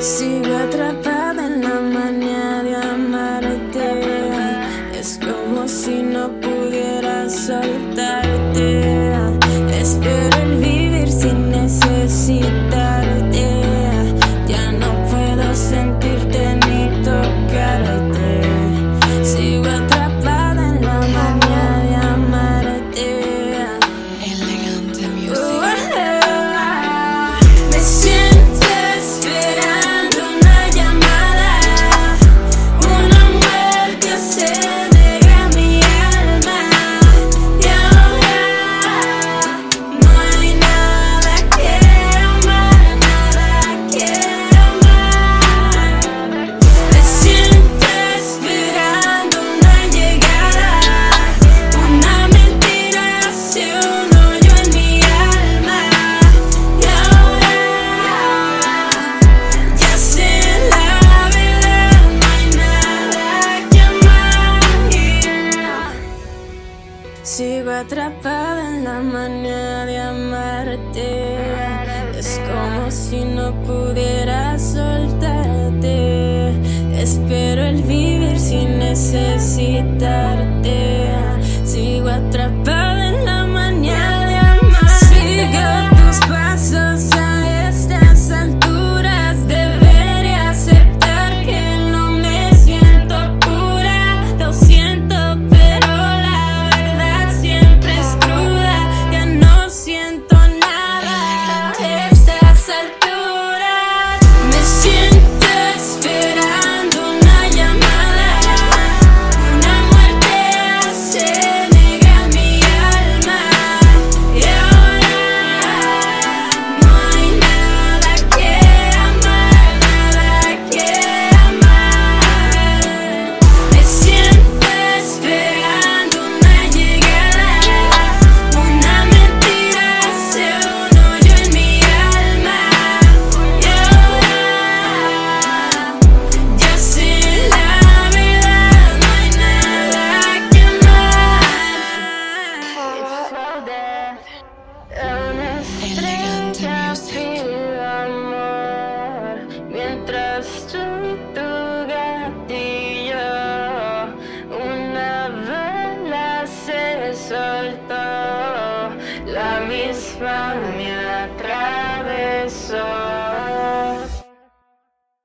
Sigo atrapada en la manía de amarte. Es como si no pudiera soltarte. Espero Sigo atrapada en la manía de amarte. Es como si no pudiera soltarte. Espero el vivir sin necesitarte. Sigo atrapada. mientras tú tu gatillo una vela se soltó, la misma me atravesó.